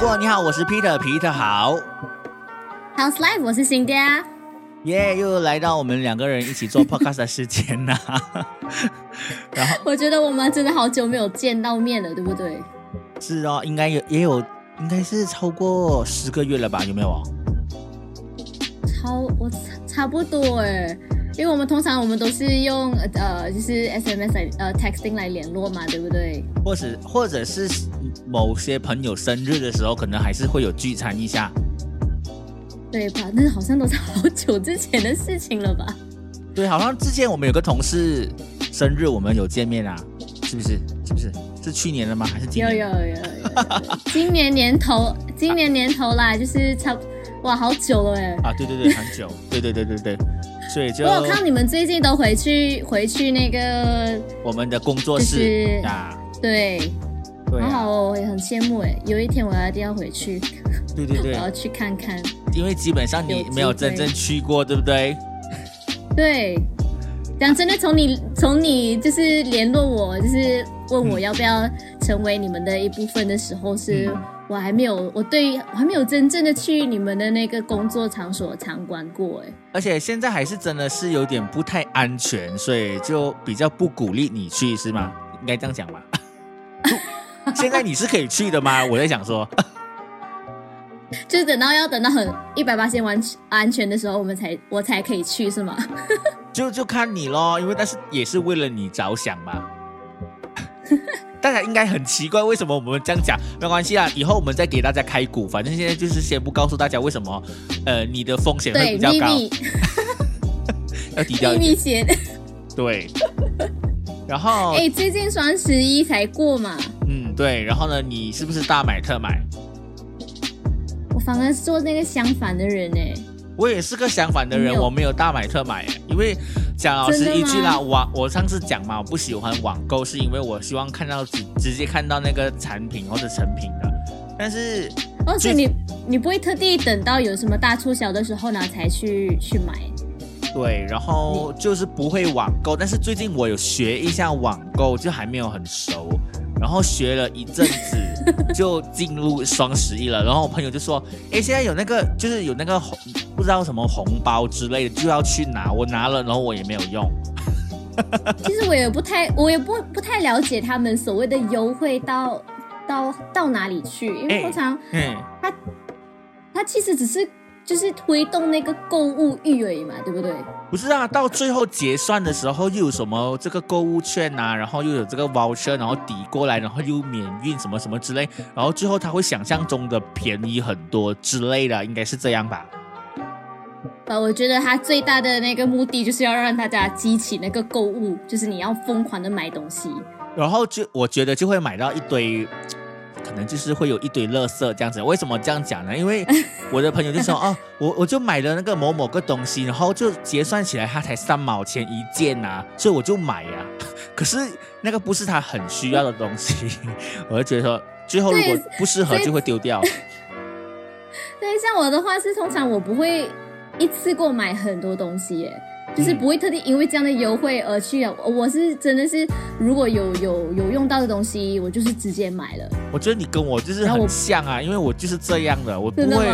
过你好，我是 Peter，Peter 好。House Life，我是新爹啊。耶又来到我们两个人一起做 podcast 的时间啦。然后我觉得我们真的好久没有见到面了，对不对？是哦，应该有也有，应该是超过十个月了吧？有没有啊？超我差差不多哎，因为我们通常我们都是用呃就是 SMS 来呃 texting 来联络嘛，对不对？或者或者是某些朋友生日的时候，可能还是会有聚餐一下。对吧？那好像都是好久之前的事情了吧？对，好像之前我们有个同事生日，我们有见面啊，是不是？是不是？是去年的吗？还是今有年？有有有，今年年头，今年年头啦，就是差不哇好久了哎。啊，对对对，很久，对对对对对，所以就我有看你们最近都回去回去那个我们的工作室。就是呀，对，对啊，好好哦，我也很羡慕哎，有一天我一定要回去，对对对。我，要去看看。因为基本上你没有真正去过，对不对？对，讲真的，从你从你就是联络我，就是问我要不要成为你们的一部分的时候，是、嗯我还没有，我对我还没有真正的去你们的那个工作场所参观过，哎，而且现在还是真的是有点不太安全，所以就比较不鼓励你去，是吗？应该这样讲吧？现在你是可以去的吗？我在想说，就是等到要等到很一百八千完安全的时候，我们才我才可以去，是吗？就就看你咯，因为但是也是为了你着想嘛。大家应该很奇怪，为什么我们这样讲？没关系啊，以后我们再给大家开股。反正现在就是先不告诉大家为什么，呃，你的风险会，比较高，要低调一点。密险。对。然后，哎、最近双十一才过嘛，嗯，对。然后呢，你是不是大买特买？我反而是做那个相反的人哎。我也是个相反的人，没我没有大买特买，因为讲老师一句啦，吗网我上次讲嘛，我不喜欢网购，是因为我希望看到直直接看到那个产品或者成品的。但是而且你你不会特地等到有什么大促销的时候呢才去去买？对，然后就是不会网购，但是最近我有学一下网购，就还没有很熟。然后学了一阵子，就进入双十一了。然后我朋友就说：“哎，现在有那个，就是有那个红，不知道什么红包之类的，就要去拿。我拿了，然后我也没有用。其实我也不太，我也不不太了解他们所谓的优惠到到到哪里去，因为哎通常嗯，他他其实只是就是推动那个购物欲而已嘛，对不对？不是啊，到最后结算的时候又有什么这个购物券啊，然后又有这个 voucher，然后抵过来，然后又免运什么什么之类，然后最后他会想象中的便宜很多之类的，应该是这样吧？呃，我觉得他最大的那个目的就是要让大家激起那个购物，就是你要疯狂的买东西。然后就我觉得就会买到一堆，可能就是会有一堆垃圾这样子。为什么这样讲呢？因为 我的朋友就说哦，我我就买了那个某某个东西，然后就结算起来它才三毛钱一件呐、所以我就买呀、可是那个不是他很需要的东西，我就觉得说最后如果不适合就会丢掉。对，像我的话是通常我不会一次过买很多东西耶，就是不会特地因为这样的优惠而去啊。我是真的是如果有有有用到的东西，我就是直接买了。我觉得你跟我就是很像啊，因为我就是这样的，我不会。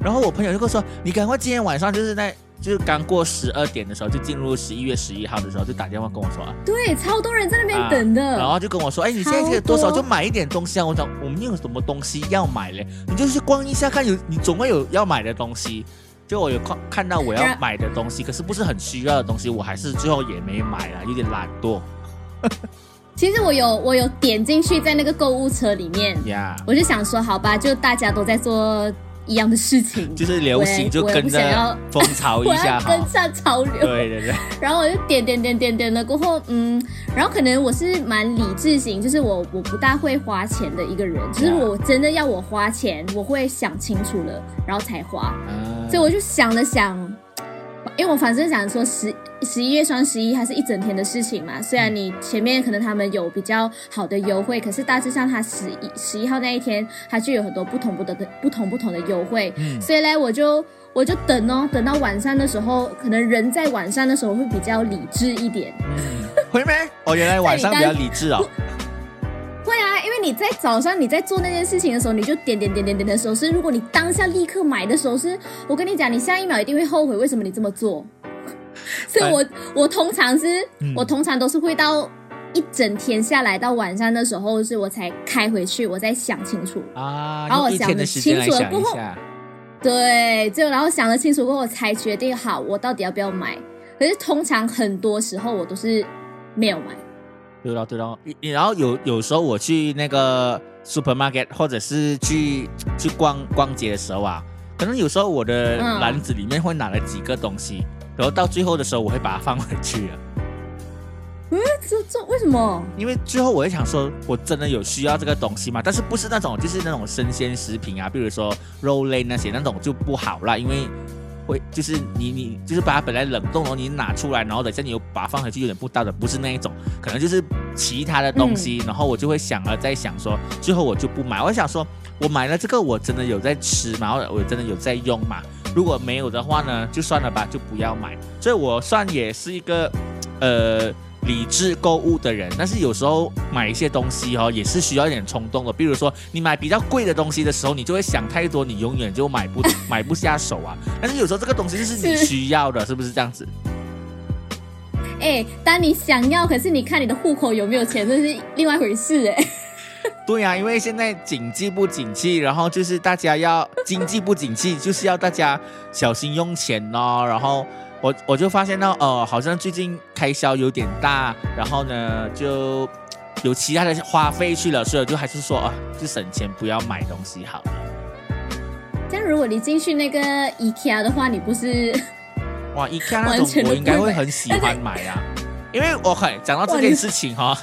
然后我朋友就跟我说：“你赶快今天晚上就是在就是刚过十二点的时候，就进入十一月十一号的时候，就打电话跟我说啊。”对，超多人在那边等的。然后就跟我说：“哎，你现在这个多少就买一点东西啊？”我讲我们有什么东西要买嘞？你就去逛一下看有，你总会有要买的东西。就我有看看到我要买的东西，可是不是很需要的东西，我还是最后也没买了，有点懒惰其实我有我有点进去在那个购物车里面，呀。我就想说，好吧，就大家都在做一样的事情，就是流行就跟着风潮一下 跟。上潮流。对对对，然后我就点点点点点了过后，嗯，然后可能我是蛮理智型，就是我我不大会花钱的一个人，就是我真的要我花钱，我会想清楚了，然后才花。嗯所以我就想了想，因为我反正想说十十一月双十一它是一整天的事情嘛，虽然你前面可能他们有比较好的优惠，可是大致上它十一十一号那一天，它就有很多不同不同的不同不同的优惠，嗯所以呢，我就我就等哦，等到晚上的时候，可能人在晚上的时候会比较理智一点。嗯会没？哦，原来晚上比较理智哦。会啊，因为你在早上你在做那件事情的时候，你就点点点点点的时候是。如果你当下立刻买的时候是，我跟你讲，你下一秒一定会后悔为什么你这么做。所以我我通常是，我通常都是会到一整天下来到晚上的时候，是我才开回去，我再想清楚啊，然后我想的清楚了过后，对，就然后想了清楚过后，我才决定好我到底要不要买。可是通常很多时候我都是没有买。对了对了，然后有有时候我去那个 supermarket 或者是去去逛逛街的时候啊，可能有时候我的篮子里面会拿了几个东西，然后到最后的时候我会把它放回去了。嗯，这这为什么？因为最后我会想说，我真的有需要这个东西吗？但是不是那种就是那种生鲜食品啊，比如说肉类那些那种就不好啦，因为。会就是你你就是把它本来冷冻，然后你拿出来，然后等下你又把它放回去，有点不道德，不是那一种，可能就是其他的东西，然后我就会想了在想说，最后我就不买。我想说，我买了这个，我真的有在吃嘛？我真的有在用嘛？如果没有的话呢，就算了吧，就不要买。所以我算也是一个，呃。理智购物的人，但是有时候买一些东西哦，也是需要一点冲动的。比如说，你买比较贵的东西的时候，你就会想太多，你永远就买不买不下手啊。但是有时候这个东西就是你需要的，是不是这样子？哎，当你想要，可是你看你的户口有没有钱，这是另外一回事哎。对呀，因为现在经济不景气，然后就是大家要经济不景气，就是要大家小心用钱哦，然后。我我就发现到，呃，好像最近开销有点大，然后呢，就有其他的花费去了，所以就还是说啊，就省钱，不要买东西好了。这样，如果你进去那个 IKEA 的话，你不是哇，IKEA 那种我应该会很喜欢买啊，因为我很讲到这件事情哈，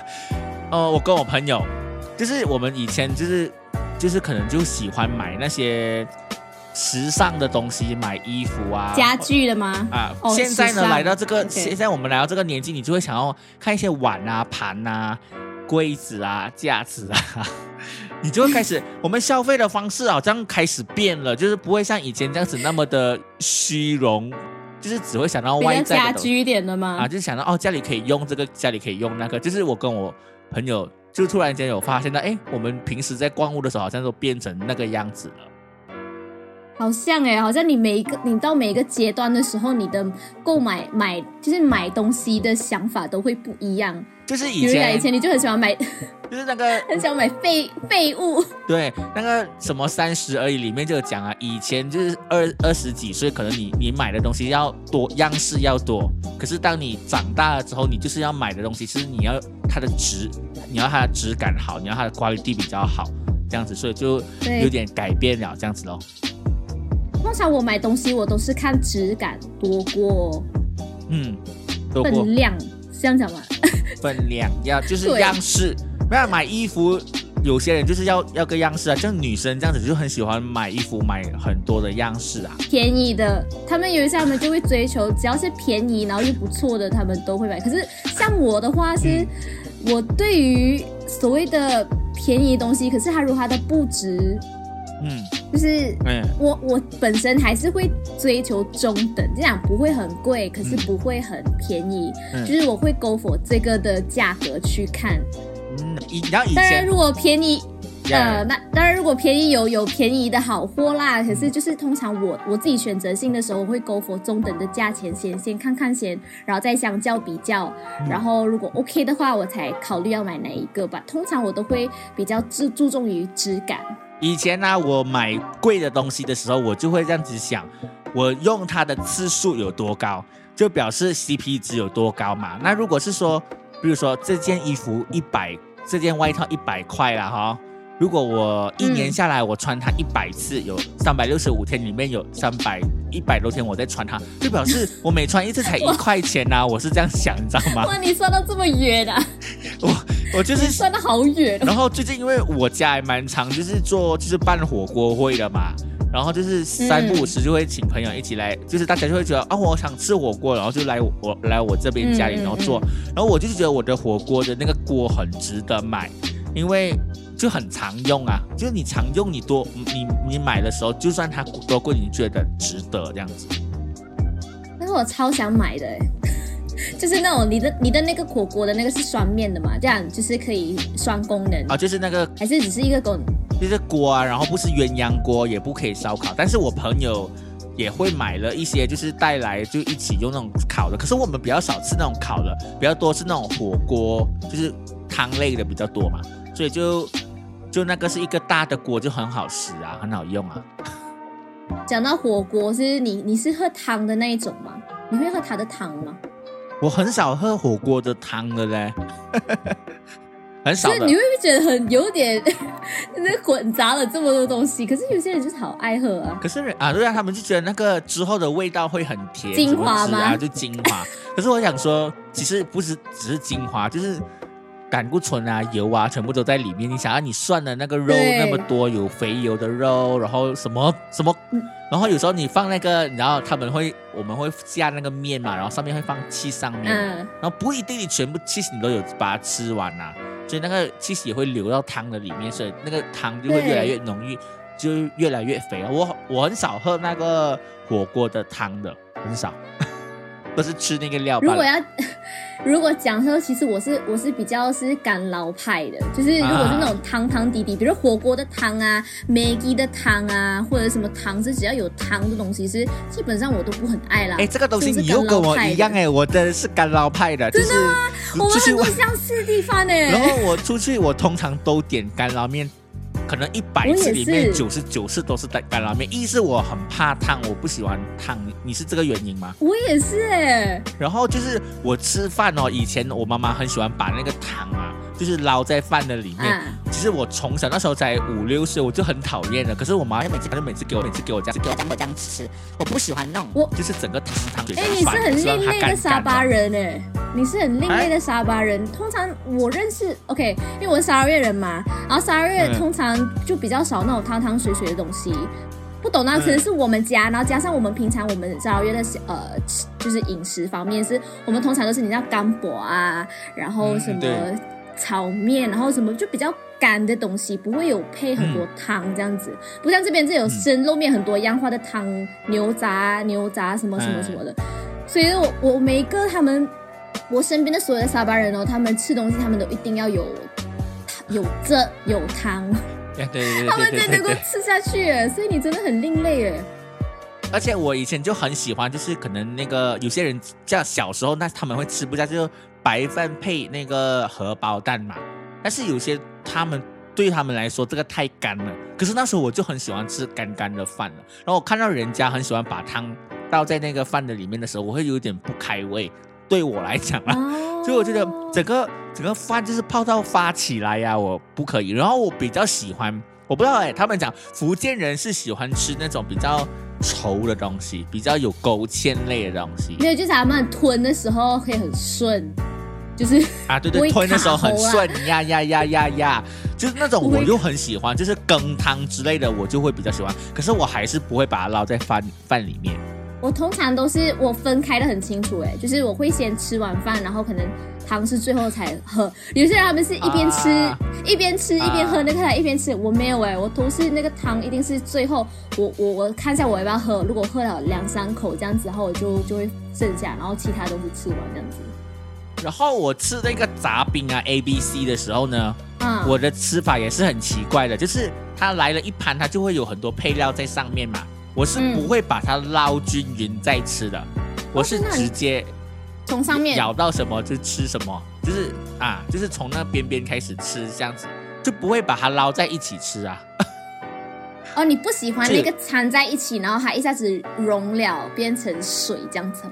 呃，我跟我朋友，就是我们以前就是就是可能就喜欢买那些。时尚的东西，买衣服啊，家具的吗？啊，现在呢，来到这个，现在我们来到这个年纪，你就会想要看一些碗啊、盘啊、柜子啊、架子啊，你就会开始，我们消费的方式好像开始变了，就是不会像以前这样子那么的虚荣，就是只会想到外在家居一点的吗？啊，就想到哦，家里可以用这个，家里可以用那个，就是我跟我朋友就突然间有发现到，哎，我们平时在逛物的时候，好像都变成那个样子了。好像哎，好像你每一个你到每一个阶段的时候，你的购买买就是买东西的想法都会不一样。就是以前以前你就很喜欢买，就是那个 很喜欢买废废物。对，那个什么三十而已里面就有讲啊，以前就是二二十几岁，可能你你买的东西要多样式要多，可是当你长大了之后，你就是要买的东西，是你要它的质，你要它的质感好，你要它的 quality 比较好，这样子，所以就有点改变了这样子咯。通常我买东西，我都是看质感多过，嗯，分量，这样讲吗？分量要就是样式，不要买衣服，有些人就是要要个样式啊，像女生这样子就很喜欢买衣服，买很多的样式啊。便宜的，他们有一些他们就会追求，只要是便宜然后又不错的，他们都会买。可是像我的话是，我对于所谓的便宜东西，可是它如果它的不值。嗯，就是，嗯，我我本身还是会追求中等，这样不会很贵，可是不会很便宜，就是我会 go for 这个的价格去看。嗯，然后以前，当然如果便宜，呃，那当然如果便宜有有便宜的好货啦，可是就是通常我我自己选择性的时候我会 go for 中等的价钱先先看看先，然后再相较比较，然后如果 OK 的话，我才考虑要买哪一个吧。通常我都会比较注注重于质感。以前呢，我买贵的东西的时候，我就会这样子想，我用它的次数有多高，就表示 CP 值有多高嘛。那如果是说，比如说这件衣服一百，这件外套一百块了哈。如果我一年下来我穿它一百次，有三百六十五天里面有三百一百多天我在穿它，就表示我每穿一次才一块钱呐。我是这样想，你知道吗？哇，你算到这么远啊！我我就是算的好远。然后最近因为我家还蛮常就是做就是办火锅会的嘛，然后就是三不五时就会请朋友一起来，就是大家就会觉得啊我想吃火锅，然后就来我来我这边家里然后做，然后我就觉得我的火锅的那个锅很值得买，因为。就很常用啊，就是你常用，你多你你买的时候，就算它多贵，你觉得值得这样子。但是我超想买的，就是那种你的你的那个火锅的那个是双面的嘛，这样就是可以双功能啊，就是那个还是只是一个功能？就是锅啊，然后不是鸳鸯锅，也不可以烧烤。但是我朋友也会买了一些，就是带来就一起用那种烤的。可是我们比较少吃那种烤的，比较多是那种火锅，就是汤类的比较多嘛。所以就就那个是一个大的锅，就很好吃啊，很好用啊。讲到火锅，是你你是喝汤的那一种吗？你会喝它的汤吗？我很少喝火锅的汤的嘞，很少的。你会不会觉得很有点，那混杂了这么多东西？可是有些人就是好爱喝啊。可是啊，对啊，他们就觉得那个之后的味道会很甜，精华吗？就精华。可是我想说，其实不是只是精华，就是胆固醇啊、油啊，全部都在里面。你想要你涮的那个肉那么多，有肥油的肉，然后什么什么。然后有时候你放那个，然后他们会我们会下那个面嘛，然后上面会放气上面，然后不一定你全部气你都有把它吃完呐，所以那个气也会流到汤的里面，所以那个汤就会越来越浓郁，就越来越肥。我我很少喝那个火锅的汤的，很少。都是吃那个料。如果要，如果讲说，其实我是我是比较是干捞派的，就是如果是那种汤汤底底，比如火锅的汤啊、Maggie 的汤啊，或者什么汤是只要有汤的东西，是基本上我都不很爱啦。哎，这个东西你又跟我一样哎，我的是干捞派的，真的吗？我们很多相似地方哎。然后我出去，我通常都点干捞面。可能一百次里面九十九次都是带干拉面，一是我很怕烫，我不喜欢烫，你是这个原因吗？我也是哎。然后就是我吃饭哦，以前我妈妈很喜欢把那个糖啊。就是捞在饭的里面。其实我从小那时候才五六岁，我就很讨厌了。可是我妈就每次，她就每次给我，每次给我这样，给我这样这样吃。我不喜欢那种，我就是整个汤汤水。哎，你是很另类的沙巴人哎，你是很另类的沙巴人。通常我认识，OK，因为我是沙拉越人嘛，然后沙拉越通常就比较少那种汤汤水水的东西。不懂那可能是我们家，然后加上我们平常我们沙拉越的呃，就是饮食方面，是我们通常都是你知道干果啊，然后什么。炒面，然后什么就比较干的东西，不会有配很多汤这样子，不像这边这有生肉面很多样化的汤，牛杂、牛杂什么什么什么的。所以，我我每一个他们，我身边的所有的沙巴人哦，他们吃东西他们都一定要有有这有汤，对对对，他们才能够吃下去。所以你真的很另类哎。而且我以前就很喜欢，就是可能那个有些人像小时候，那他们会吃不下就。白饭配那个荷包蛋嘛，但是有些他们对他们来说这个太干了。可是那时候我就很喜欢吃干干的饭了。然后我看到人家很喜欢把汤倒在那个饭的里面的时候，我会有点不开胃。对我来讲啊，所以我觉得整个整个饭就是泡到发起来呀，我不可以。然后我比较喜欢，我不知道哎，他们讲福建人是喜欢吃那种比较稠的东西，比较有勾芡类的东西。没有，就是他们吞的时候可以很顺。就是啊，对对，吞的时候很顺呀呀呀呀呀，就是那种我又很喜欢，就是羹汤之类的，我就会比较喜欢。可是我还是不会把它捞在饭饭里面。我通常都是我分开的很清楚，哎，就是我会先吃完饭，然后可能汤是最后才喝。有些人他们是一边吃一边吃一边喝那个，一边吃。我没有哎，我都是那个汤一定是最后，我我我看一下我要不要喝，如果喝了两三口这样子，然后我就就会剩下，然后其他都是吃完这样子。然后我吃那个杂饼啊 A B C 的时候呢，嗯，我的吃法也是很奇怪的，就是它来了一盘，它就会有很多配料在上面嘛，我是不会把它捞均匀再吃的，我是直接从上面咬到什么就吃什么，就是啊，就是从那边边开始吃这样子，就不会把它捞在一起吃啊。哦，你不喜欢那个掺在一起，然后它一下子融了变成水这样子吗？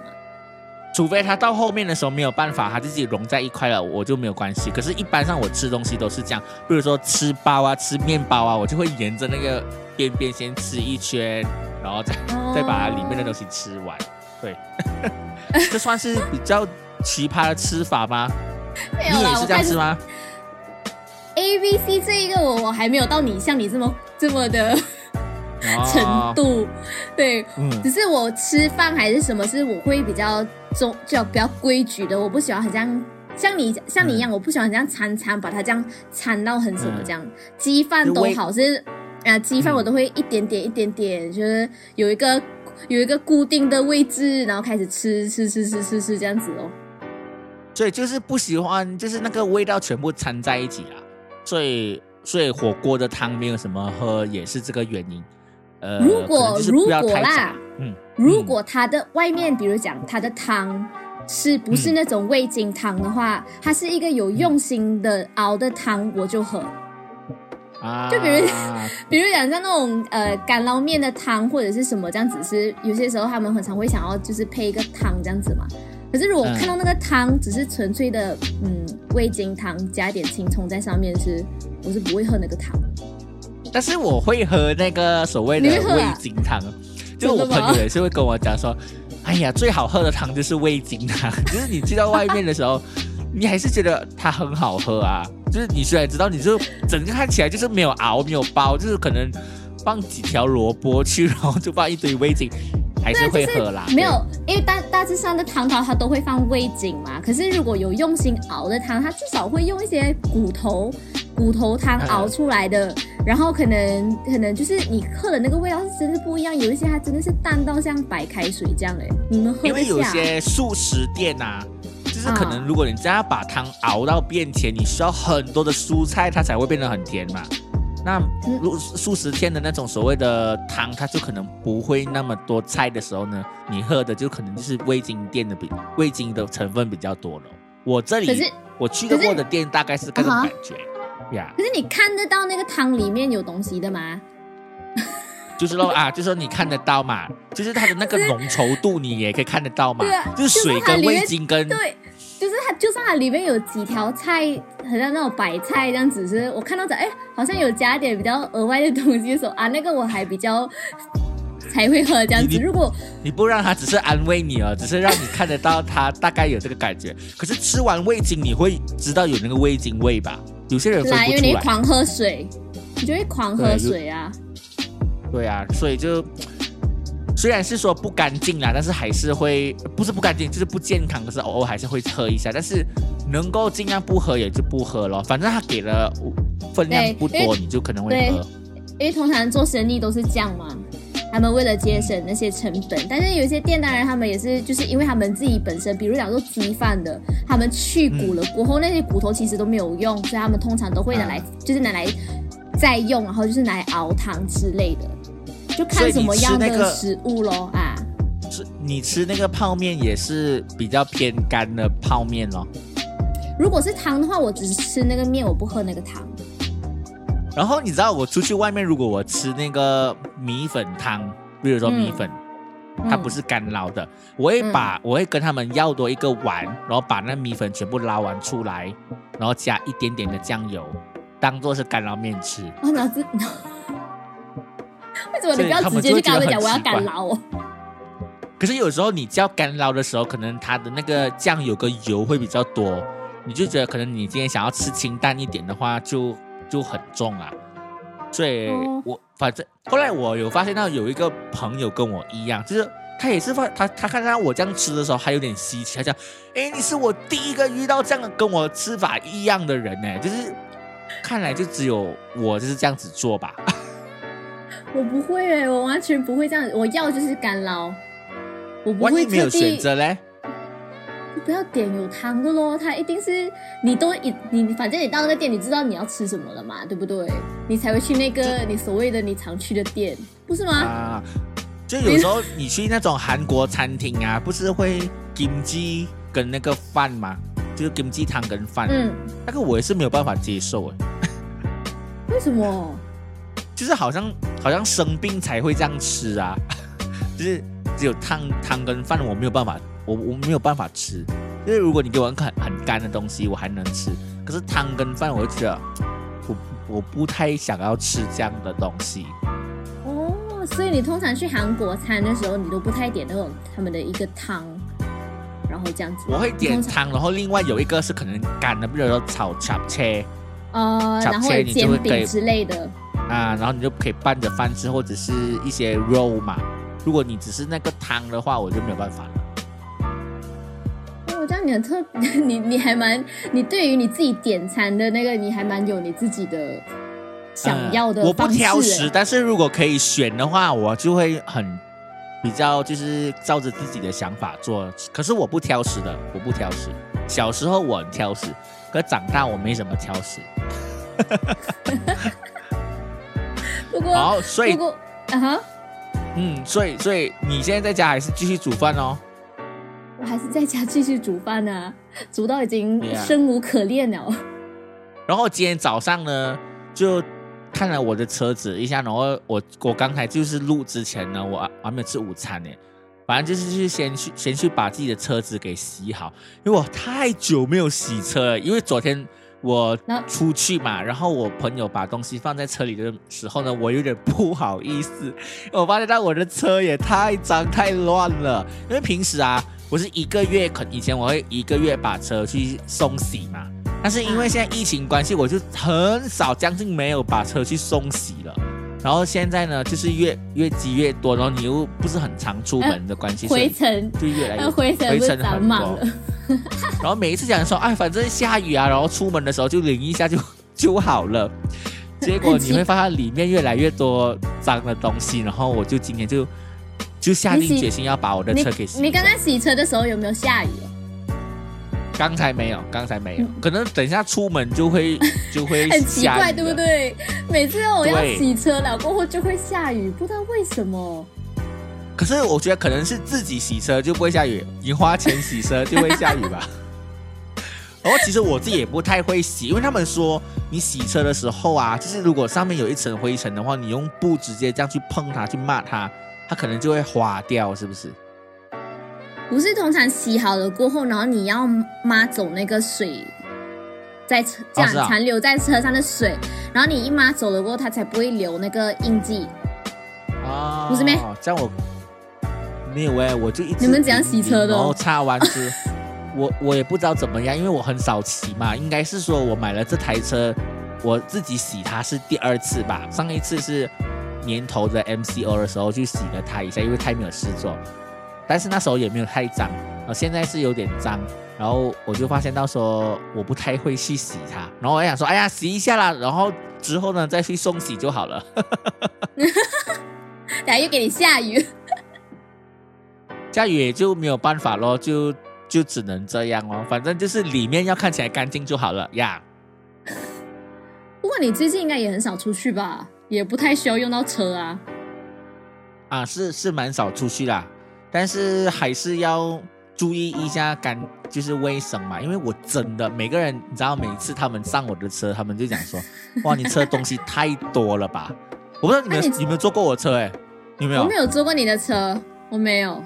除非它到后面的时候没有办法，它自己融在一块了，我就没有关系。可是，一般上我吃东西都是这样，比如说吃包啊、吃面包啊，我就会沿着那个边边先吃一圈，然后再 再把它里面的东西吃完。对，这算是比较奇葩的吃法吗？你也是这样吃吗？A、B、C 这一个我我还没有到你像你这么这么的。程度，对，只是我吃饭还是什么，是我会比较中，就比较规矩的。我不喜欢很像像你像你一样，我不喜欢这样餐餐，把它这样掺到很什么这样。鸡饭都好，是啊，鸡饭我都会一点点一点点，就是有一个有一个固定的位置，然后开始吃吃吃吃吃吃这样子哦。所以就是不喜欢，就是那个味道全部掺在一起啦。所以所以火锅的汤没有什么喝，也是这个原因。呃，如果如果啦，嗯，如果它的外面，比如讲它的汤是不是那种味精汤的话，它是一个有用心的熬的汤，我就喝。啊，就比如比如讲像那种呃干捞面的汤或者是什么这样子，是有些时候他们很常会想要就是配一个汤这样子嘛。可是如果嗯看到那个汤只是纯粹的嗯味精汤，加一点青葱在上面是，我是不会喝那个汤。但是我会喝那个所谓的味精汤，就我朋友也是会跟我讲说，哎呀，最好喝的汤就是味精汤，就是你去到外面的时候，你还是觉得它很好喝啊。就是你虽然知道，你就整个看起来就是没有熬没有包，就是可能放几条萝卜去，然后就放一堆味精，还是会喝啦。没有，因为大大致上的汤头它都会放味精嘛。可是如果有用心熬的汤，它至少会用一些骨头骨头汤嗯熬出来的，然后可能可能就是你喝的那个味道是真的不一样。有一些它真的是淡到像白开水这样哎，你们喝因为有一。些素食店啊，就是可能啊如果你真要把汤熬到变甜，你需要很多的蔬菜，它才会变得很甜嘛。那嗯如数十天的那种所谓的汤，它就可能不会那么多菜的时候呢，你喝的就可能就是味精店的比味精的成分比较多了。我这里我去过的店大概是这种感觉呀可是你看得到那个汤里面有东西的吗？就是说啊，就是说你看得到嘛，就是它的那个浓稠度你也可以看得到嘛就是水跟味精跟对，就是它，就算它里面有几条菜，很像那种白菜这样子，是我看到的，哎，好像有加点比较额外的东西的时候啊，那个我还比较才会喝这样子。如果你不让他只是安慰你哦，只是让你看得到他大概有这个感觉。可是吃完味精，你会知道有那个味精味吧？有些人分啦，因为不出来。你狂喝水，你就会狂喝水啊。对啊，所以就虽然是说不干净啦，但是还是会不是不干净，就是不健康，可是偶尔还是会喝一下。但是能够尽量不喝也就不喝咯，反正他给了分量不多，你就可能会喝。因为通常做生意都是这样嘛，他们为了节省那些成本，但是有一些店当然他们也是，就是因为他们自己本身，比如讲做鸡饭的，他们去骨了过后，那些骨头其实都没有用，所以他们通常都会拿来，就是拿来再用，然后就是拿来熬汤之类的，就看什么样那个的食物咯啊。是你吃那个泡面也是比较偏干的泡面咯。如果是汤的话，我只吃那个面，我不喝那个汤。然后你知道我出去外面，如果我吃那个米粉汤，比如说米粉，它嗯不是干捞的，我会把、我会跟他们要多一个碗，然后把那米粉全部捞完出来，然后加一点点的酱油，当做是干捞面吃。哦，脑子。为什么你不要直接去跟他们讲我要干捞哦？可是有时候你叫干捞的时候，可能它的那个酱油跟油会比较多，你就觉得可能你今天想要吃清淡一点的话，就就很重啊。所以哦我反正后来我有发现到有一个朋友跟我一样，就是他也是发他他看到我这样吃的时候，还有点稀奇，他讲：“哎，你是我第一个遇到这样跟我吃法一样的人呢。”就是看来就只有我就是这样子做吧。我不会哎，我完全不会这样。我要就是干捞，我不会没有选择嘞？你不要点有汤的咯。它一定是你都一你反正你到那个店，你知道你要吃什么了嘛，对不对？你才会去那个你所谓的你常去的店，不是吗？啊，就有时候你去那种韩国餐厅啊，不是会金鸡跟那个饭吗？就是金鸡汤跟饭，嗯，那个我也是没有办法接受哎，为什么？就是好像好像生病才会这样吃啊，就是只有汤汤跟饭我没有办法，我我没有办法吃，因为如果你给我很很干的东西，我还能吃，可是汤跟饭我就觉得我我不太想要吃这样的东西。哦，所以你通常去韩国餐的时候，你都不太点那种他们的一个汤，然后这样子。我会点汤，然后另外有一个是可能干的，比如说炒炒切。呃，然后煎饼之类的。啊，然后你就可以拌着饭吃，或者是一些肉嘛。如果你只是那个汤的话，我就没有办法了。我，这样你很特，你你还蛮，你对于你自己点餐的那个，你还蛮有你自己的想要的呃我不挑食，欸但是如果可以选的话，我就会很比较就是照着自己的想法做。可是我不挑食的，我不挑食。小时候我很挑食，可长大我没什么挑食。不过好，所以不过啊哈，嗯，所以所以你现在在家还是继续煮饭哦？我还是在家继续煮饭呢、煮到已经生无可恋了。然后今天早上呢，就看了我的车子一下，然后我我刚才就是录之前呢，我我还没有吃午餐呢。反正就是去先去先去把自己的车子给洗好，因为我太久没有洗车了。因为昨天我出去嘛，然后我朋友把东西放在车里的时候呢，我有点不好意思，我发现到我的车也太脏太乱了。因为平时啊，我是一个月，可以前我会一个月把车去送洗嘛，但是因为现在疫情关系，我就很少，将近没有把车去送洗了。然后现在呢，就是越越积越多，然后你又不是很常出门的关系，灰尘，就越来越那灰尘灰尘很多了。然后每一次讲说，哎，反正下雨啊，然后出门的时候就淋一下就 就好了。结果你会发现里面越来越多脏的东西，然后我就今天就就下定决心要把我的车给洗。你刚刚洗车的时候有没有下雨？刚才没有，刚才没有，可能等一下出门就会 就会很奇怪，对不？对？每次我要洗车了过后就会下雨，不知道为什么。可是我觉得可能是自己洗车就不会下雨，你花钱洗车就会下雨吧。然后其实我自己也不太会洗，因为他们说你洗车的时候啊，就是如果上面有一层灰尘的话，你用布直接这样去碰它、去抹它，它可能就会花掉，是不是？不是通常洗好了过后，然后你要抹走那个水，在车这样残留在车上的水，然后你一抹走了过后，它才不会留那个印记。啊，不是咩？这样我没有哎、我就一直你们怎样洗车的哦然后擦完之，我我也不知道怎么样，因为我很少骑嘛，应该是说我买了这台车，我自己洗它是第二次吧，上一次是年头的 MCO 的时候去洗了它一下，因为太没有事做，但是那时候也没有太脏，啊，现在是有点脏。然后我就发现到说我不太会去洗它，然后我想说，哎呀，洗一下啦，然后之后呢再去送洗就好了。等下又给你下雨，下雨也就没有办法咯，就就只能这样咯。反正就是里面要看起来干净就好了呀。不过你最近应该也很少出去吧？也不太需要用到车啊。啊，是是蛮少出去啦，但是还是要注意一下干，就是卫生嘛。因为我真的每个人，你知道，每次他们上我的车，他们就讲说，哇，你车东西太多了吧？我不知道你们有没有坐过我车哎、有没有我没？有坐过你的车，我没有。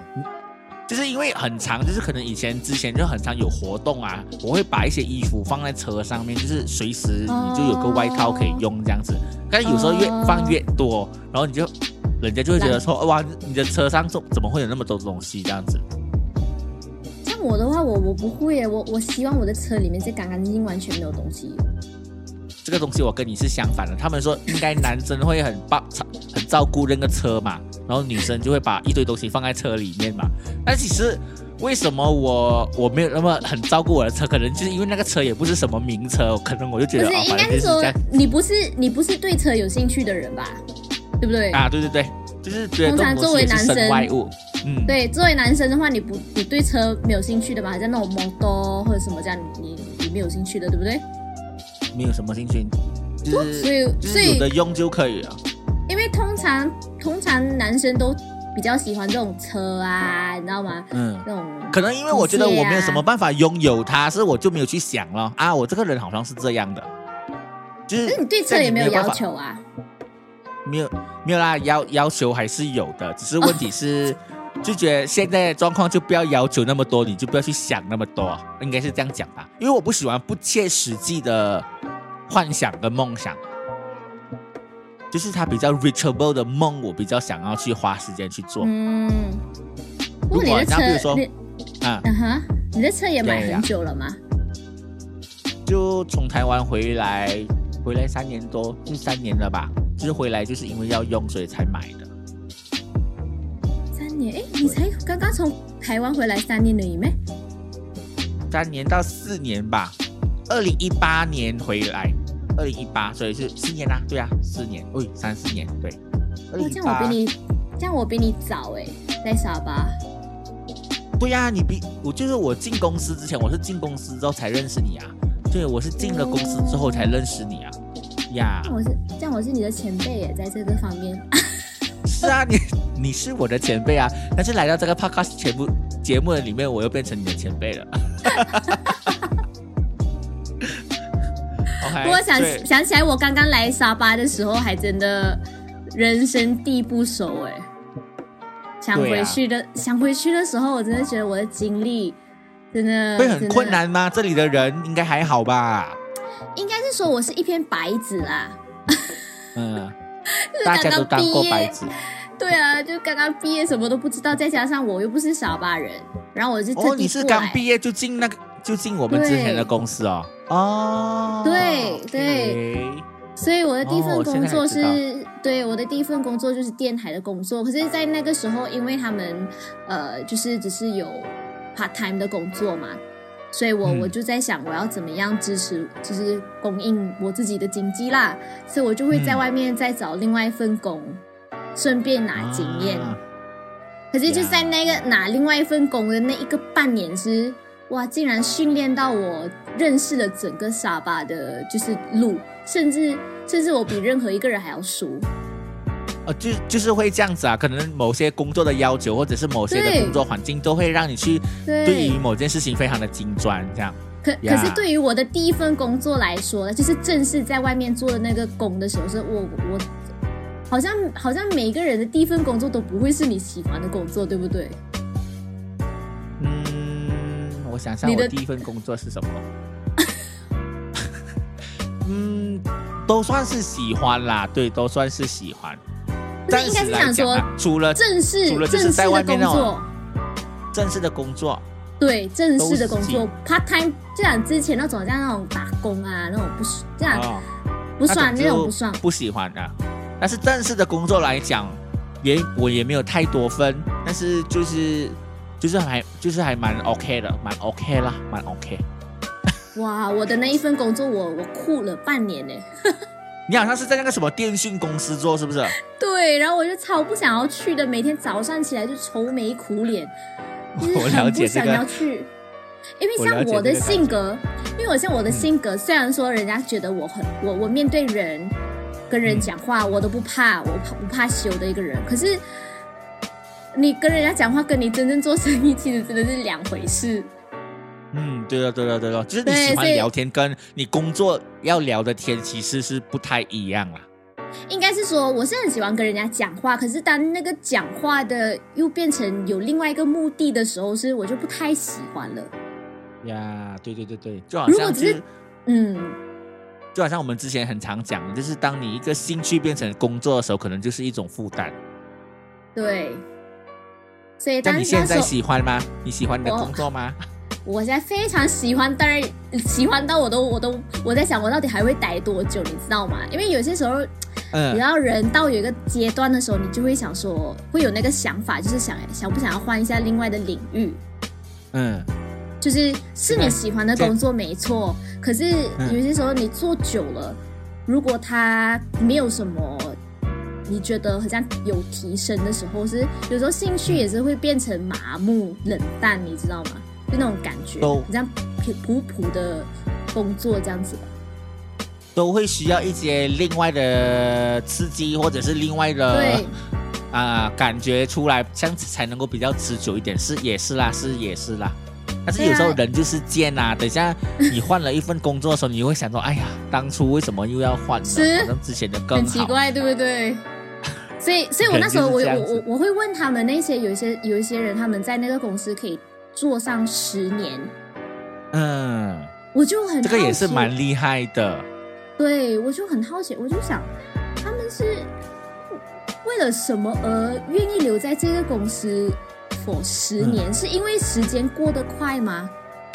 就是因为很长，就是可能以前之前就很常有活动啊，我会把一些衣服放在车上面，就是随时你就有个外套可以用这样子。但是有时候越哦放越多，然后你就人家就会觉得说，哇，你的车上怎怎么会有那么多东西这样子？像我的话，我我不会耶，我我希望我的车里面是干干净净，完全没有东西。这个东西我跟你是相反的，他们说应该男生会很抱 很照顾那个车嘛，然后女生就会把一堆东西放在车里面嘛。但其实为什么我我没有那么很照顾我的车？可能就是因为那个车也不是什么名车，可能我就觉得哦，不是，应该是说你不是你不是对车有兴趣的人吧？对不对？啊，对对对，就是觉得通常作为男生外物，嗯，对，作为男生的话，你不你对车没有兴趣的吧？好像那种摩托或者什么这样，你你没有兴趣的，对不对？没有什么兴趣，就是所以所以有的用就可以了。因为通常通常男生都比较喜欢这种车啊，你知道吗？嗯，那种可能因为我觉得我没有什么办法拥有它，所以我就没有去想了啊，我这个人好像是这样的，就是那你对车也没有要求啊？没有没有啦，要要求还是有的，只是问题是，就觉得现在的状况就不要要求那么多，你就不要去想那么多，应该是这样讲吧。因为我不喜欢不切实际的幻想跟梦想，就是他比较 reachable 的梦，我比较想要去花时间去做。嗯，不过如果你的车比如说嗯哼，你的车也买很久了吗？就从台湾回来，回来三年多，近三年了吧。就是回来就是因为要用，所以才买的。三年？哎，你才刚刚从台湾回来三年而已咩？三年到四年吧，二零一八年回来，二零一八，所以是四年啦，对啊，四年，喂，三四年，对，这样我比，你这样我比你早哎，在沙巴。对呀、你比我就是我进公司之前，我是进公司之后才认识你啊。对，我是进了公司之后才认识你啊。呀，我是这样，我是你的前辈耶，在这个方面。是啊，你你是我的前辈啊，但是来到这个 podcast 节目节目的里面，我又变成你的前辈了。不过想想起来，我刚刚来沙巴的时候，还真的人生地不熟哎。想回去的，想回去的时候，我真的觉得我的经历真的会很困难吗？这里的人应该还好吧？应该是说我是一片白纸啦。嗯，就是大家都当过白纸。对啊，就刚刚毕业，什么都不知道，再加上我又不是沙巴人，然后我是特哦，地你是刚毕业就进那个就进我们之前的公司哦。哦，对对所以我的第一份工作是、对我的第一份工作就是电台的工作，可是，在那个时候，因为他们呃，就是只是有 part time 的工作嘛，所以我、嗯。我就在想，我要怎么样支持，就是供应我自己的经济啦，所以我就会在嗯。外面再找另外一份工，顺便拿经验。啊可是就在那个拿另外一份工的那一个半年是，哇，竟然训练到我认识了整个沙巴的，就是路，甚至甚至我比任何一个人还要熟。呃，就就是会这样子啊，可能某些工作的要求，或者是某些的工作环境，都会让你去对对于，某件事情非常的精专，这样。可可是对于我的第一份工作来说呢，就是正式在外面做的那个工的时候，是我我好像好像每一个人的第一份工作都不会是你喜欢的工作，对不对？嗯，我想想，我第一份工作是什么？嗯，都算是喜欢啦，对，都算是喜欢。不是应该是想说除了正式除了正式的工作。正式的工作，对正式的工作，part time，就像之前那种像那种打工啊，那种不是这样、哦，不算那种不算。不喜欢的。但是正式的工作来讲，也我也没有太多分，但是就是就是还就是还蛮 OK 的，蛮 OK 啦，蛮 OK。哇，我的那一份工作我我哭了半年呢。你好像是在那个什么电信公司做，是不是？对，然后我就超不想要去的，每天早上起来就愁眉苦脸，很不想要去。因为像我的性格，因为我像我的嗯性格，虽然说人家觉得我很我我面对人跟人嗯讲话我都不怕，我怕不怕羞的一个人，可是你跟人家讲话，跟你真正做生意其实真的是两回事。嗯，对了对了对了，就是你喜欢聊天，跟你工作要聊的天其实是不太一样啦。应该是说，我是很喜欢跟人家讲话，可是当那个讲话的又变成有另外一个目的的时候，是我就不太喜欢了。呀，对对对对，就好如果只是像是嗯，就好像我们之前很常讲的，就是当你一个兴趣变成工作的时候，可能就是一种负担。对。所以那当你现在喜欢吗？你喜欢你的工作吗？我现在非常喜欢，当然喜欢到我都我都我在想，我到底还会待多久，你知道吗？因为有些时候，你嗯知，道人到有一个阶段的时候，你就会想说，会有那个想法，就是想想不想要换一下另外的领域。嗯，就是是你喜欢的工作没错，可是嗯有些时候你做久了，如果他没有什么你觉得好像有提升的时候，是有时候兴趣也是会变成麻木、冷淡，你知道吗？就那种感觉，都你这样普普普的工作这样子吧。都会需要一些另外的刺激，或者是另外的对，啊、感觉出来，这样子才能够比较持久一点。是也是啦，是也是啦。但是有时候人就是贱呐、等一下你换了一份工作的时候，你会想说，哎呀，当初为什么又要换呢？是好像之前的更好。很奇怪，对不对？所以，所以我那时候我我我我会问他们那些有一些有一些人他们在那个公司可以做上十年，嗯，我就很这个也是蛮厉害的。对，我就很好奇，我就想，他们是为了什么而愿意留在这个公司 for 十嗯。年？是因为时间过得快吗？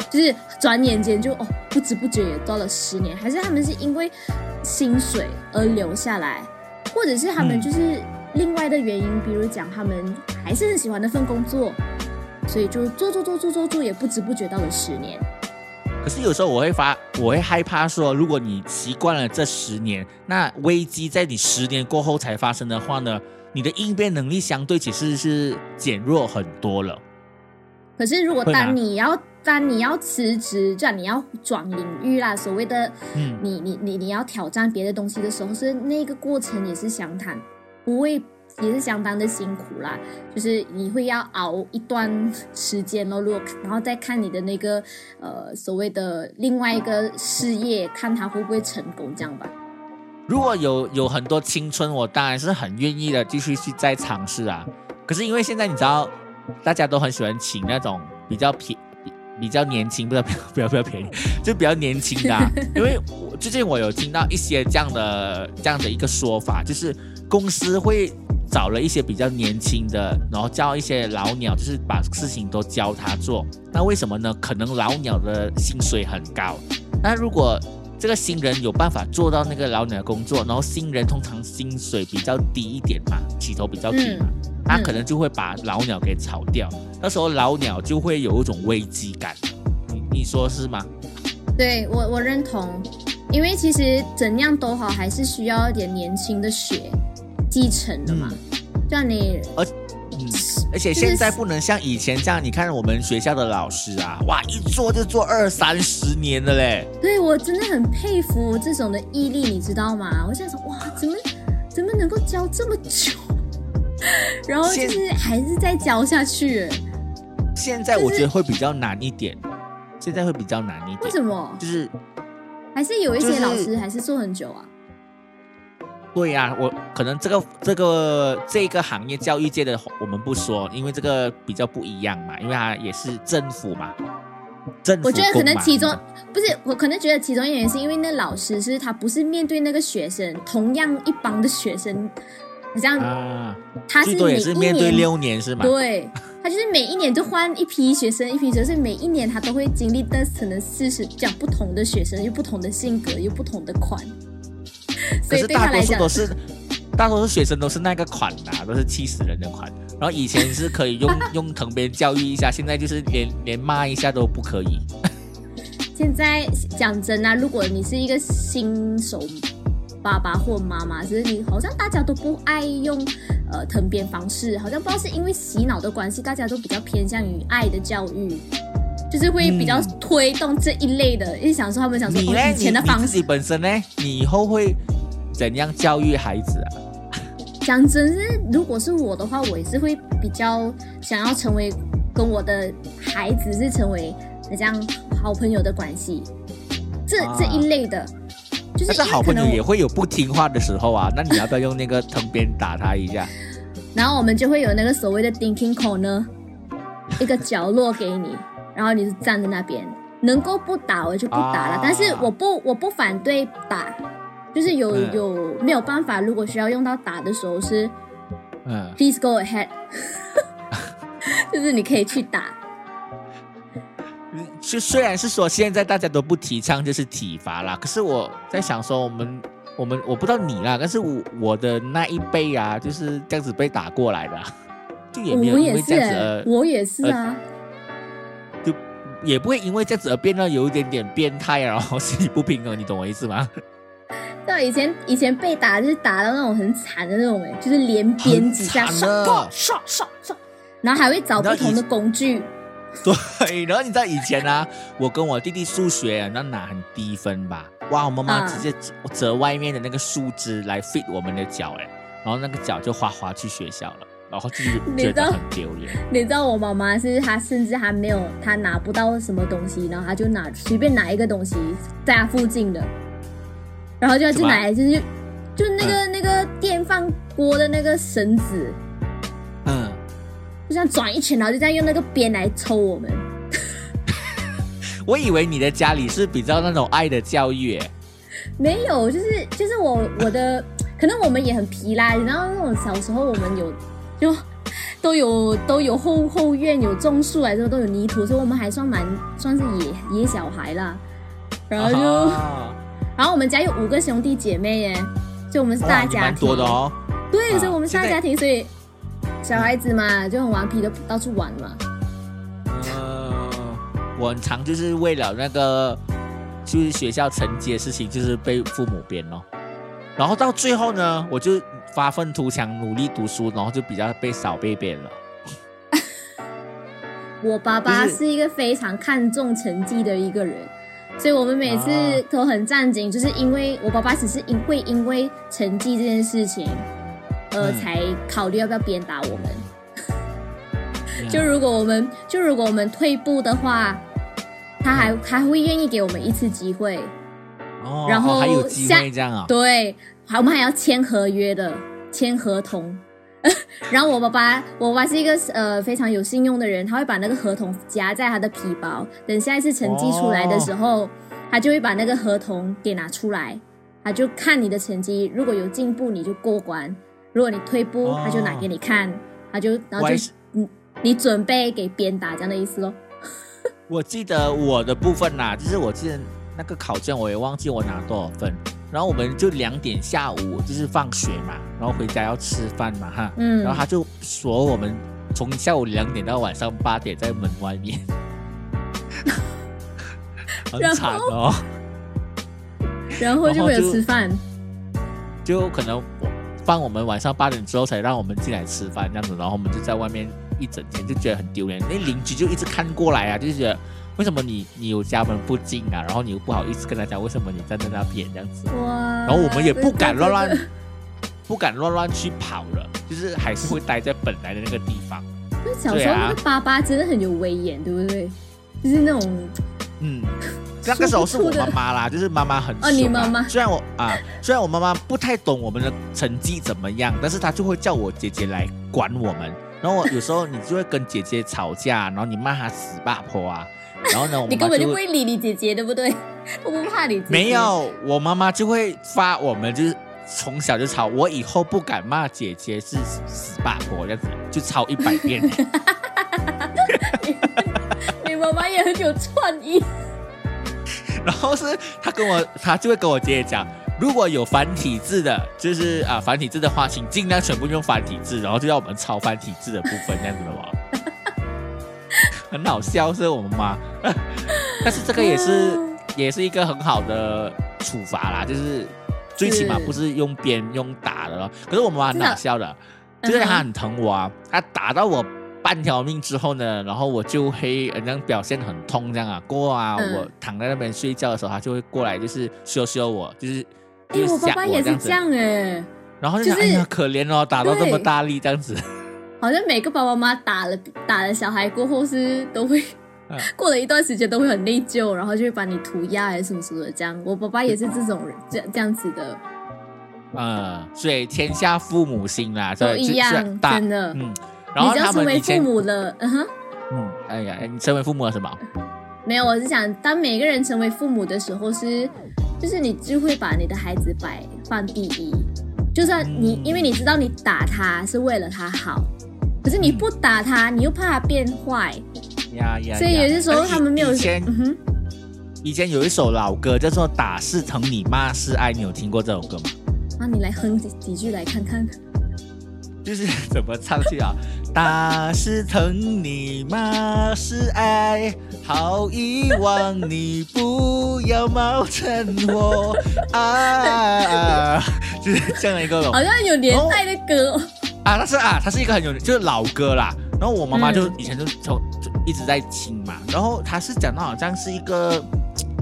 就是转眼间就哦，不知不觉也到了十年，还是他们是因为薪水而留下来，或者是他们嗯。就是另外的原因，比如讲他们还是很喜欢那份工作，所以就做做做做做做，也不知不觉到了十年。可是有时候我会发，我会害怕说，如果你习惯了这十年，那危机在你十年过后才发生的话呢，你的应变能力相对其实是减弱很多了。可是如果当你要当你要辞职，这样你要转领域啦，所谓的嗯，你你你你要挑战别的东西的时候，是那个过程也是相谈，不会也是相当的辛苦啦。就是你会要熬一段时间咯，如果然后再看你的那个呃所谓的另外一个事业，看它会不会成功，这样吧。如果有有很多青春，我当然是很愿意的继续去再尝试啊。可是因为现在你知道，大家都很喜欢请那种比较便比比较年轻，不要 不要不要便宜，就比较年轻的、啊。因为我最近我有听到一些这样的这样的一个说法，就是公司会找了一些比较年轻的，然后叫一些老鸟，就是把事情都教他做。那为什么呢？可能老鸟的薪水很高，那如果这个新人有办法做到那个老鸟的工作，然后新人通常薪水比较低一点嘛，起头比较低嘛，他可能就会把老鸟给炒掉，那时候老鸟就会有一种危机感，你你说是吗？对我我认同，因为其实怎样都好，还是需要一点年轻的血继承的嘛。让你而嗯，而且现在不能像以前这样，你看我们学校的老师啊，哇，一做就做二三十年了嘞。对我真的很佩服这种的毅力，你知道吗？我想说，哇，怎么怎么能够教这么久？然后就是还是再教下去。现在我觉得会比较难一点，现在会比较难一点。为什么？就是还是有一些老师还是做很久啊。对呀、我可能这个这个这个行业教育界的我们不说，因为这个比较不一样嘛，因为它也是政府嘛，政府我觉得可能其中不是，我可能觉得其中一点是因为那老师是他不是面对那个学生，同样一帮的学生，好像啊，他是也每一是面对年六年是吗？对，他就是每一年就换一批学生，一批学生，每一年他都会经历的可能四十讲不同的学生，有不同的性格，有不同的款，所以可是大对他来讲多数都是大多数学生都是那个款呐、都是气死人的款。然后以前是可以用 用藤鞭教育一下，现在就是连连骂一下都不可以。现在讲真啊，如果你是一个新手爸爸或妈妈，就是你好像大家都不爱用呃藤鞭方式，好像不知道是因为洗脑的关系，大家都比较偏向于爱的教育，就是会比较嗯推动这一类的，因为想说他们想说？以前的方式你你自己本身呢？你以后会怎样教育孩子啊？讲真是，如果是我的话，我也是会比较想要成为跟我的孩子是成为这样好朋友的关系，这、啊。这一类的，就是但是好朋友也会有不听话的时候啊，那你要不要用那个藤鞭打他一下？然后我们就会有那个所谓的 thinking corner，一个角落给你，然后你就站在那边，能够不打我就不打了，啊。但是我不我不反对打，就是有、嗯有没有办法，如果需要用到打的时候是嗯，please go ahead，就是你可以去打。就虽然是说现在大家都不提倡就是体罚啦，可是我在想说我们我们我不知道你啦，但是我我的那一辈啊，就是这样子被打过来的啊，就也没有我因为也是欸这样子而我也是啊。也不会因为这样子而变得有一点点变态，然后心理不平衡，你懂我意思吗？对，以前以前被打就是打到那种很惨的那种，哎，就是连鞭几下，很惨刷的刷刷刷，然后还会找不同的工具。对，然后你知道以前啊，我跟我弟弟数学啊，那拿很低分吧？哇，我妈妈嗯直接折折外面的那个树枝来 fit 我们的脚，哎，然后那个脚就滑滑去学校了，然后就是觉得很丢脸。你知道我妈妈是她甚至还没有她拿不到什么东西，然后她就拿随便拿一个东西在她附近的，然后就要进来就是就那个、那个电饭锅的那个绳子，嗯，就这样转一圈，然后就这样用那个鞭来抽我们。我以为你的家里是比较那种爱的教育，哎，没有，就是就是我我的，可能我们也很皮啦。然后那种小时候我们有就 都有都有后后院有种树来之后都有泥土，所以我们还算蛮算是野野小孩啦。然后就、啊然后我们家有五个兄弟姐妹耶，所以我们是大家庭。多的哦。对，啊所以我们是大家庭，所以小孩子嘛就很顽皮的到处玩嘛。呃，我很常就是为了那个就是学校成绩的事情，就是被父母鞭哦。然后到最后呢，我就发愤图强，努力读书，然后就比较被少被鞭了。我爸爸是是一个非常看重成绩的一个人，所以我们每次啊都很战兢，就是因为我爸爸只是因会因为成绩这件事情，呃，嗯才考虑要不要鞭打我们。嗯就如果我们就如果我们退步的话，他还还会愿意给我们一次机会。哦，然后哦还有机下会这样啊、对，还我们还要签合约的，签合同。然后我爸爸，我爸爸是一个呃非常有信用的人，他会把那个合同夹在他的皮包，等下一次成绩出来的时候，他就会把那个合同给拿出来，他就看你的成绩，如果有进步你就过关，如果你退步，哦他就拿给你看，他就然后就是你你准备给鞭打这样的意思咯。我记得我的部分呐、就是我记得那个考卷我也忘记我拿多少分，然后我们就两点下午就是放学嘛，然后回家要吃饭嘛哈，嗯。然后他就锁我们从下午两点到晚上八点在门外面，很惨哦，然后就没有吃饭。就可能放我们晚上八点之后才让我们进来吃饭这样子，然后我们就在外面一整天就觉得很丢脸，那邻居就一直看过来啊，就觉得为什么你你有家门不进啊，然后你又不好意思跟他讲为什么你站在那边这样子，哇！然后我们也不敢乱乱这个不敢乱乱去跑了，就是还是会待在本来的那个地方。那小时候那个爸爸真的很有威严，对不对？就是那种嗯，那个时候是我妈妈啦，就是妈妈很哦你妈妈。虽然我啊，虽然我妈妈不太懂我们的成绩怎么样，但是她就会叫我姐姐来管我们。然后我有时候你就会跟姐姐吵架，然后你骂她死八婆啊，然后呢，我你根本就不会会理你姐姐，对不对？我不怕你姐姐。没有，我妈妈就会发我们就是从小就吵，我以后不敢骂姐姐是死八婆这样子，就抄一百遍。你妈妈也很有创意。然后是她跟我，她就会跟我姐姐讲，如果有繁体字的，就是啊繁体字的话，请尽量全部用繁体字，然后就要我们抄繁体字的部分，这样子的嘛。很好笑，是我们妈，但是这个也是也是一个很好的处罚啦，就是最起码不是用鞭用打的咯。可是我妈很好笑的，就是她很疼我啊，她打到我半条命之后呢，然后我就会呃这样表现很痛这样啊。过啊，嗯。我躺在那边睡觉的时候，她就会过来就是羞羞我，就是哎、就是吓我爸爸也这样子，是这样哎、然后就想、就是哎呀可怜哦，打到这么大力这样子。好像每个爸爸妈妈打了打了小孩过后是都会嗯。过了一段时间都会很内疚，然后就会把你涂鸦还是什么什么的这样。我爸爸也是这种人，这这样子的，嗯，所以天下父母心啦，都一样真的嗯，然后成为父母了，嗯哼。嗯，哎呀，哎你成为父母了什么？没有，我是想，当每个人成为父母的时候是，就是你就会把你的孩子摆放第一，就算你，嗯因为你知道你打他是为了他好，可是你不打他，你又怕他变坏，呀呀，所以有些时候他们没有，以前嗯哼，以前有一首老歌叫做《打是疼你，骂是爱》，你有听过这首歌吗？那你来哼几几句来看看。就是怎么唱去啊？打是疼你，骂是爱，好遗忘你，不要冒趁我啊！就是这样的一个好像有年代的歌、哦，啊，它是啊，他是一个很有就是老歌啦。然后我妈妈就嗯。以前就从就一直在听嘛，然后她是讲到好像是一个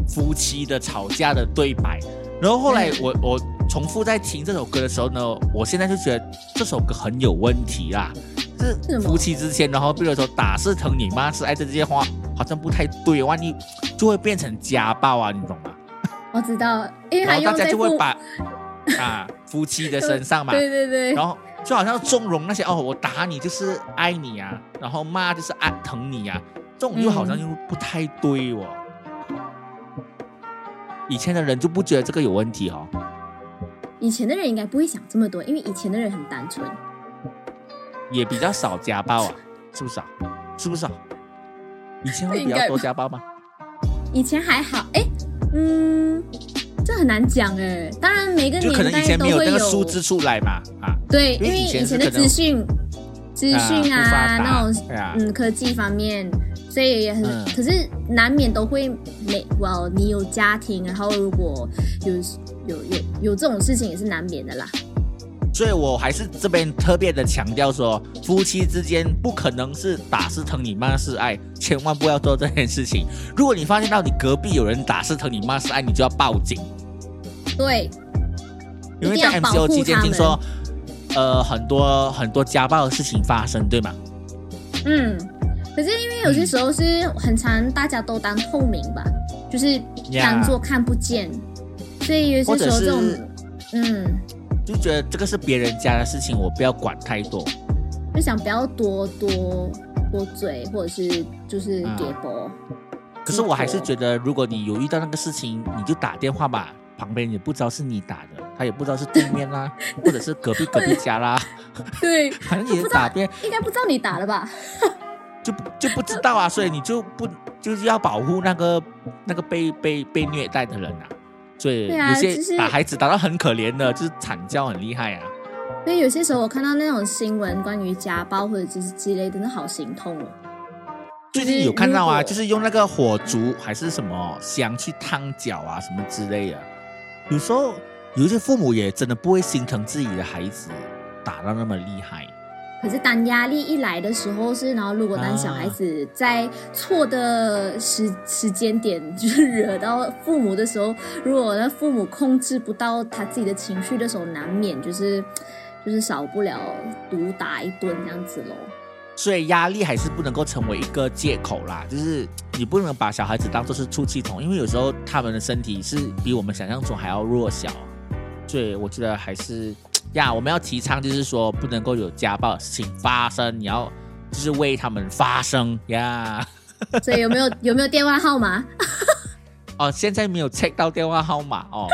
夫妻的吵架的对白，然后后来嗯。我、我重复在听这首歌的时候呢，我现在就觉得这首歌很有问题啦，就是夫妻之间，然后比如说打是疼你，骂是爱的这些话好像不太对，万一就会变成家暴啊，你懂吗？我知道，因为他然后大家就会把啊夫妻的身上嘛，对对对，然后就好像纵容那些哦，我打你就是爱你啊，然后骂就是爱疼你啊，这种又好像又不太对哦。以前的人就不觉得这个有问题哦，以前的人应该不会想这么多，因为以前的人很单纯。也比较少家暴啊，是不是啊？是不是啊？以前会比较多家暴吗？以前还好，哎，嗯，这很难讲哎。当然，每个就可能年代以前没有都会有那个数字出来嘛，啊，对，因因为以前的资讯、资讯啊那种啊嗯科技方面，所以也很，嗯可是难免都会每哇，你有家庭，然后如果有有有有这种事情也是难免的啦。所以我还是这边特别的强调说，夫妻之间不可能是打是疼你骂是爱，千万不要做这件事情。如果你发现到你隔壁有人打是疼你骂是爱，你就要报警。对，因为在 MCO 期间听说，呃，很多很多家暴的事情发生，对吗？嗯，可是因为有些时候是很常大家都当透明吧，就是当做看不见，所以有些时候这种，嗯。就觉得这个是别人家的事情，我不要管太多，就想不要多多多嘴，或者是就是给波。可是我还是觉得，如果你有遇到那个事情，你就打电话吧，旁边也不知道是你打的，他也不知道是对面啦，或者是隔壁隔壁家啦。对，反正你打边应该不知道你打的吧？就就不知道啊，所以你就不就是要保护那个那个被被被虐待的人啊。对，有些打孩子打到很可怜的，就是惨叫很厉害啊。所以有些时候我看到那种新闻，关于家暴或者就是之类，的，那好心痛哦。最近有看到啊，就是用那个火烛还是什么香去烫脚啊，什么之类的。有时候有些父母也真的不会心疼自己的孩子打到那么厉害。可是当压力一来的时候是，然后如果当小孩子在错的时时间点就是惹到父母的时候，如果那父母控制不到他自己的情绪的时候，难免就是就是少不了毒打一顿这样子喽。所以压力还是不能够成为一个借口啦，就是你不能把小孩子当做是出气筒，因为有时候他们的身体是比我们想象中还要弱小，所以我觉得还是。呀，我们要提倡就是说不能够有家暴的事情发生，你要就是为他们发声呀。所以有没有有没有电话号码？哦，现在没有 check 到电话号码哦，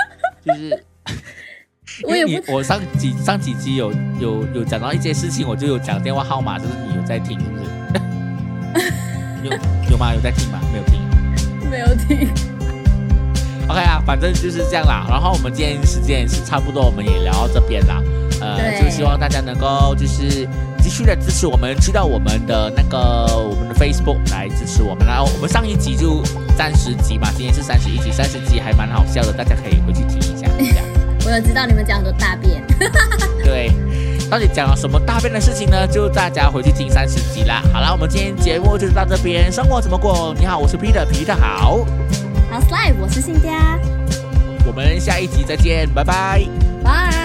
就是 我也不，我上几上几集有有有讲到一些事情，我就有讲电话号码，就是你有在听是不是？有有吗？有在听吗？没有听，没有听。OK 啊，反正就是这样啦。然后我们今天时间也是差不多，我们也聊到这边啦。呃，就希望大家能够就是继续的支持我们，去到我们的那个我们的 Facebook 来支持我们。然后我们上一集就三十集嘛，今天是三十一集，三十集还蛮好笑的，大家可以回去听一下。我有知道你们讲很多大便。对，到底讲了什么大便的事情呢？就大家回去听三十集啦。好了，我们今天节目就到这边，生活怎么过？你好，我是 Peter，Peter 好。how's life 我是信佳我们下一集再见拜拜。Bye